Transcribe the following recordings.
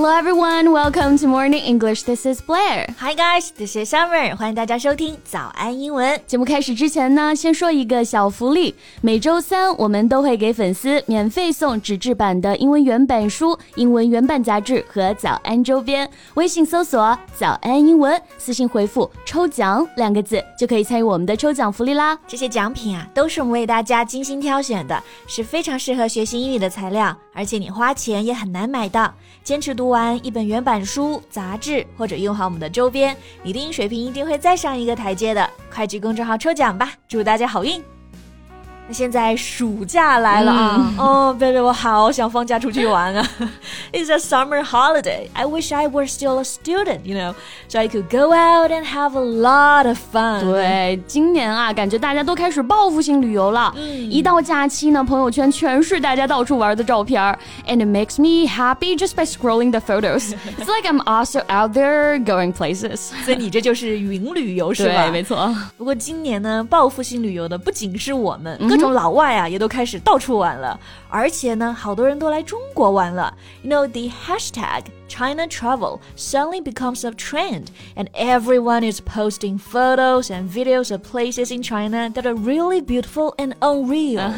Hello everyone, welcome to Morning English. This is Blair. Hi guys, this is Summer. 欢迎大家收听早安英文。节目开始之前呢，先说一个小福利。每周三我们都会给粉丝免费送纸质版的英文原版书、英文原版杂志和早安周边。微信搜索“早安英文”，私信回复“抽奖”两个字，就可以参与我们的抽奖福利啦。这些奖品啊，都是我们为大家精心挑选的，是非常适合学习英语的材料，而且你花钱也很难买到。坚持读完一本原版书、杂志，或者用好我们的周边，你的英语水平一定会再上一个台阶的。快去公众号抽奖吧，祝大家好运！那现在暑假来了啊！哦，baby，我好想放假出去玩啊！It's a summer holiday. I wish I were still a student, you know, so I could go out and have a lot of fun. 对，今年啊，感觉大家都开始报复性旅游了。一到假期呢，朋友圈全是大家到处玩的照片，and it makes me happy just by scrolling the photos. It's like I'm also out there going places. 所以你这就是云旅游是吧？对，没错。不过今年呢，报复性旅游的不仅是我们。各 种老外啊，也都开始到处玩了，而且呢，好多人都来中国玩了。You know the hashtag China travel suddenly becomes a trend, and everyone is posting photos and videos of places in China that are really beautiful and unreal.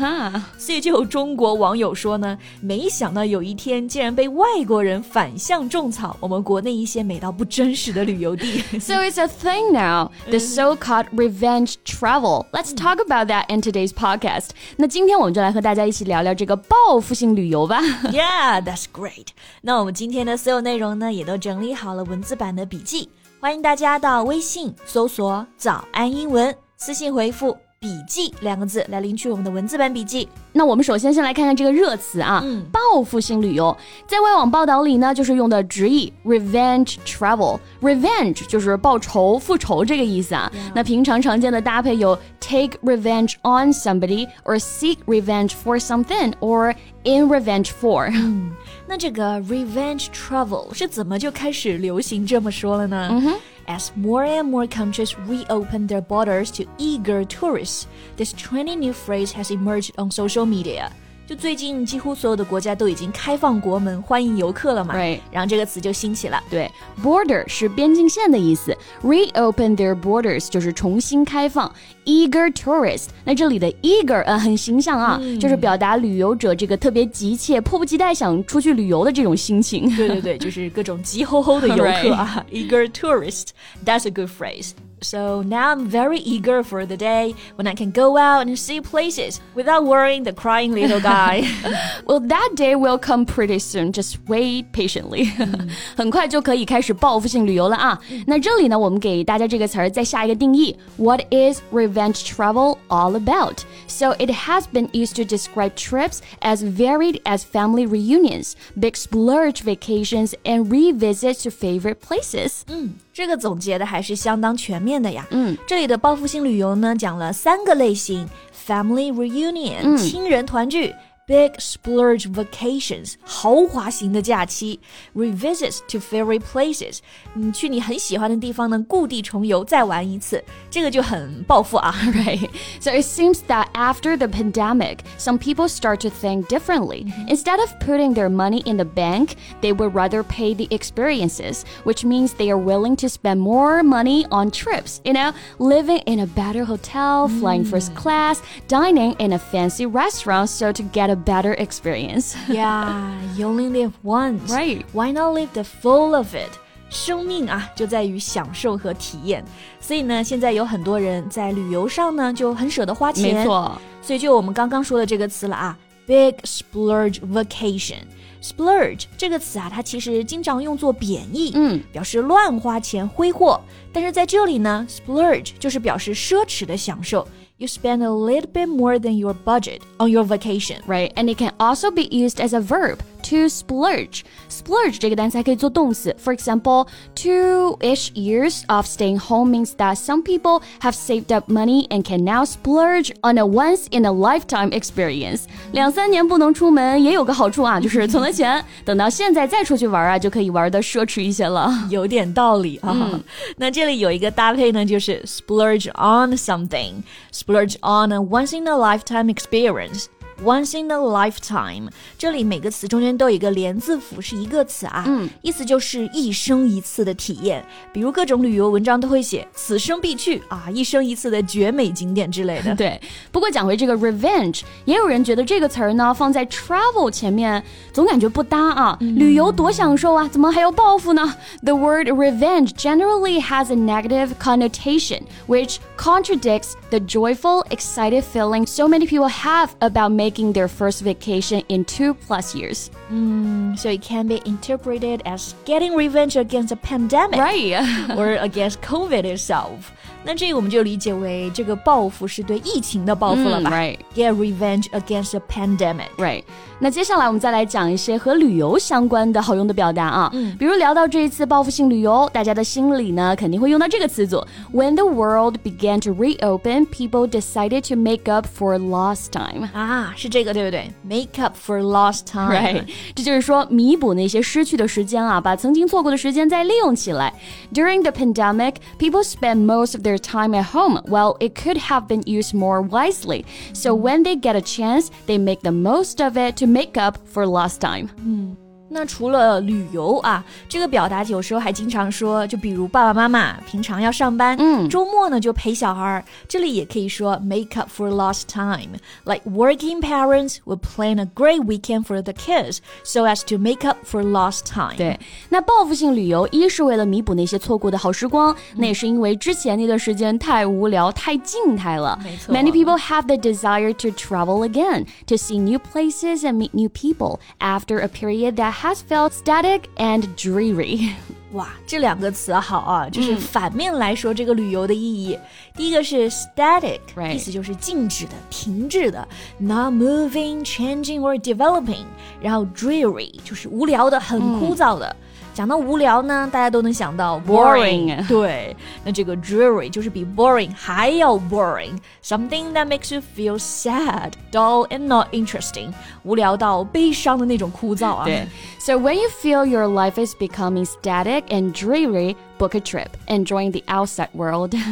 所以就有中国网友说呢，没想到有一天竟然被外国人反向种草我们国内一些美到不真实的旅游地。So it's a thing now, the so-called revenge travel. Let's talk about that in today's podcast. 那今天我们就来和大家一起聊聊这个报复性旅游吧。Yeah, that's great. 那我们今天的所 内容呢，也都整理好了文字版的笔记，欢迎大家到微信搜索“早安英文”，私信回复。笔记两个字来领取我们的文字版笔记。那我们首先先来看看这个热词啊，嗯、报复性旅游，在外网报道里呢，就是用的直译 revenge travel。revenge 就是报仇、复仇这个意思啊。Yeah. 那平常常见的搭配有 take revenge on somebody or seek revenge for something or in revenge for。嗯，那这个 revenge travel 是怎么就开始流行这么说了呢？嗯哼。As more and more countries reopen their borders to eager tourists, this trendy new phrase has emerged on social media. 就最近几乎所有的国家都已经开放国门，欢迎游客了嘛。对，然后这个词就兴起了。对，border 是边境线的意思，reopen their borders 就是重新开放。Eager tourist，那这里的 eager 呃很形象啊，嗯、就是表达旅游者这个特别急切、迫不及待想出去旅游的这种心情。对对对，就是各种急吼吼的游客啊。Eager tourist，that's a good phrase. So now I'm very eager for the day when I can go out and see places without worrying the crying little guy. well, that day will come pretty soon. Just wait patiently. 很快就可以开始报复性旅游了啊！那这里呢，我们给大家这个词儿再下一个定义：What is revenge travel all about? So it has been used to describe trips as varied as family reunions, big splurge vacations, and revisits to favorite places. 嗯，这个总结的还是相当全面 的呀。嗯，这里的报复性旅游呢，讲了三个类型：family reunion，、亲人团聚。Big splurge vacations，豪华型的假期；revisits to favorite places，你去你很喜欢的地方呢，故地重游再玩一次，这个就很暴富啊，right? So it seems that after the pandemic, some people start to think differently. Instead of putting their money in the bank, they would rather pay the experiences, which means they are willing to spend more money on trips. You know, living in a better hotel, flying first class, dining in a fancy restaurant, so to get a better experience. yeah, you only live once. Right. Why not live the full of it? 生命啊，就在于享受和体验。所以呢，现在有很多人在旅游上呢就很舍得花钱。没错。所以就我们刚刚说的这个词了啊，big splurge vacation。splurge 这个词啊，它其实经常用作贬义，嗯，表示乱花钱、挥霍。但是在这里呢，splurge 就是表示奢侈的享受。you spend a little bit more than your budget on your vacation. Right, and it can also be used as a verb to splurge. Splurge 这个单词还可以做动词。For example, two-ish years of staying home means that some people have saved up money and can now splurge on a once-in-a-lifetime experience. 两三年不能出门也有个好处啊，就是存了钱，等到现在再出去玩啊，就可以玩的奢侈一些了。有点道理啊。嗯、那这 里有一个搭配呢，就是 splurge on something，splurge on a once-in-a-lifetime experience。 once in a lifetime，这里每个词中间都有一个连字符，是一个词啊，嗯，意思就是一生一次的体验。比如各种旅游文章都会写此生必去啊，一生一次的绝美景点之类的。对，不过讲回这个 revenge，也有人觉得这个词儿呢放在 travel 前面，总感觉不搭啊。旅游多享受啊，怎么还要报复呢？The word revenge generally has a negative connotation, which contradicts the joyful, excited feeling so many people have about making their first vacation in two plus years. Mm, so it can be interpreted as getting revenge against the pandemic, Right. or against COVID itself. 那这个我们就理解为这个报复是对疫情的报复了吧、嗯，right Get revenge against a pandemic. Right，那接下来我们再来讲一些和旅游相关的好用的表达啊，嗯，比如聊到这一次报复性旅游，大家的心里呢肯定会用到这个词组。When the world began to reopen, people decided to make up for lost time. 啊，是这个对不对？Make up for lost time. Right，这就是说弥补那些失去的时间啊，把曾经错过的时间再利用起来。During the pandemic, people spent most of their time at home. Well, it could have been used more wisely. So when they get a chance, they make the most of it to make up for lost time. Hmm. 那除了旅游啊，这个表达有时候还经常说，就比如爸爸妈妈平常要上班，嗯周末呢就陪小孩儿，这里也可以说 make up for lost time. Like working parents would plan a great weekend for the kids so as to make up for lost time. 对，那报复性旅游一是为了弥补那些错过的好时光，那也是因为之前那段时间太无聊、太静态了。没错 Many people have the desire to travel again, to see new places and meet new people after a period that has felt static and dreary. 哇，这两个词好啊，嗯就是反面来说这个旅游的意义。第一个是 static，、 Right 意思就是静止的、停滞的，not moving, changing or developing。然后 dreary 就是无聊的、很枯燥的。 讲到无聊呢，大家都能想到 Boring 对，那这个 dreary 就是比 boring 还要 boring，something that makes you feel sad, dull and not interesting，无聊到悲伤的那种枯燥啊。对 So when you feel your life is becoming static and dreary, book a trip, enjoying the outside world.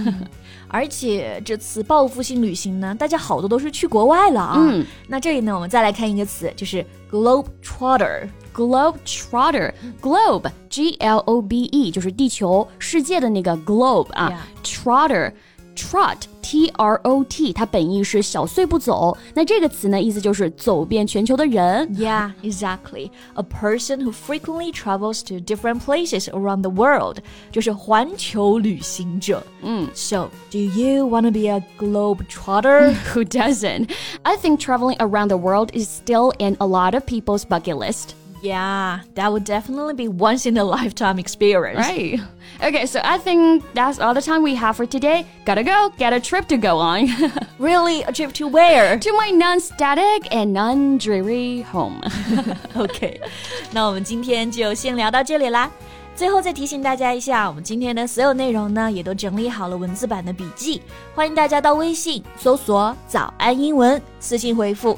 而且这次报复性旅行呢，大家好多都是去国外了啊。嗯，那这里呢，我们再来看一个词，就是 globe trotter。Globe trotter, globe, G L O B E，就是地球、世界的那个 globe 啊。Trotter, trot, T R O T，它本意是小碎步走。那这个词呢，意思就是走遍全球的人。 Yeah, exactly. A person who frequently travels to different places around the world，就是环球旅行者。嗯，So do you want to be a globe trotter? Who doesn't? I think traveling around the world is still in a lot of people's bucket list. yeah, that would definitely be once in a lifetime experience. Right. Okay, so I think that's all the time we have for today. Gotta go, get a trip to go on. Really, a trip to where? to my non static and non dreary home. OK，那我们今天就先聊到这里啦。最后再提醒大家一下，我们今天的所有内容呢，也都整理好了文字版的笔记，欢迎大家到微信搜索“早安英文”，私信回复“